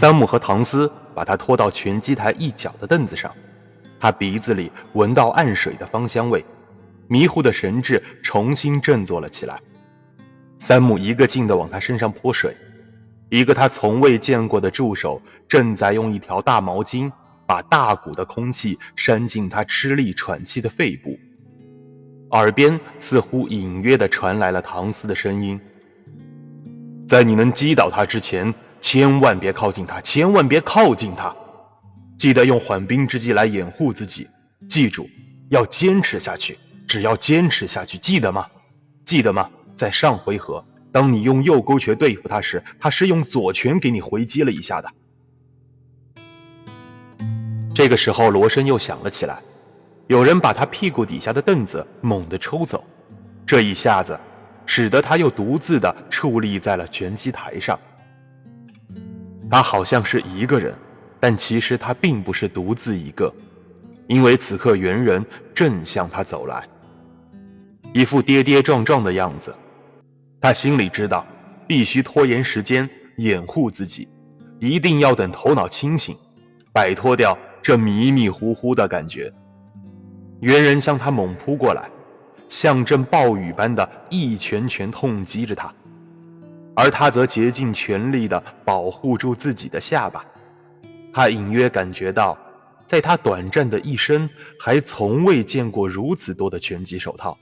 三木和唐斯把他拖到拳击台一角的凳子上，他鼻子里闻到暗水的芳香味，迷糊的神智重新振作了起来。三木一个劲地往他身上泼水，一个他从未见过的助手正在用一条大毛巾把大股的空气扇进他吃力喘气的肺部。耳边似乎隐约地传来了唐斯的声音：“在你能击倒他之前。”千万别靠近他，千万别靠近他！记得用缓兵之计来掩护自己。记住，要坚持下去，只要坚持下去，记得吗？记得吗？在上回合，当你用右勾拳对付他时，他是用左拳给你回击了一下的。这个时候，罗生又想了起来，有人把他屁股底下的凳子猛地抽走，这一下子，使得他又独自的矗立在了拳击台上。他好像是一个人，但其实他并不是独自一个，因为此刻猿人正向他走来，一副跌跌撞撞的样子。他心里知道，必须拖延时间掩护自己，一定要等头脑清醒，摆脱掉这迷迷糊糊的感觉。猿人向他猛扑过来，像阵暴雨般的一拳拳痛击着他。而他则竭尽全力地保护住自己的下巴，他隐约感觉到，在他短暂的一生，还从未见过如此多的拳击手套。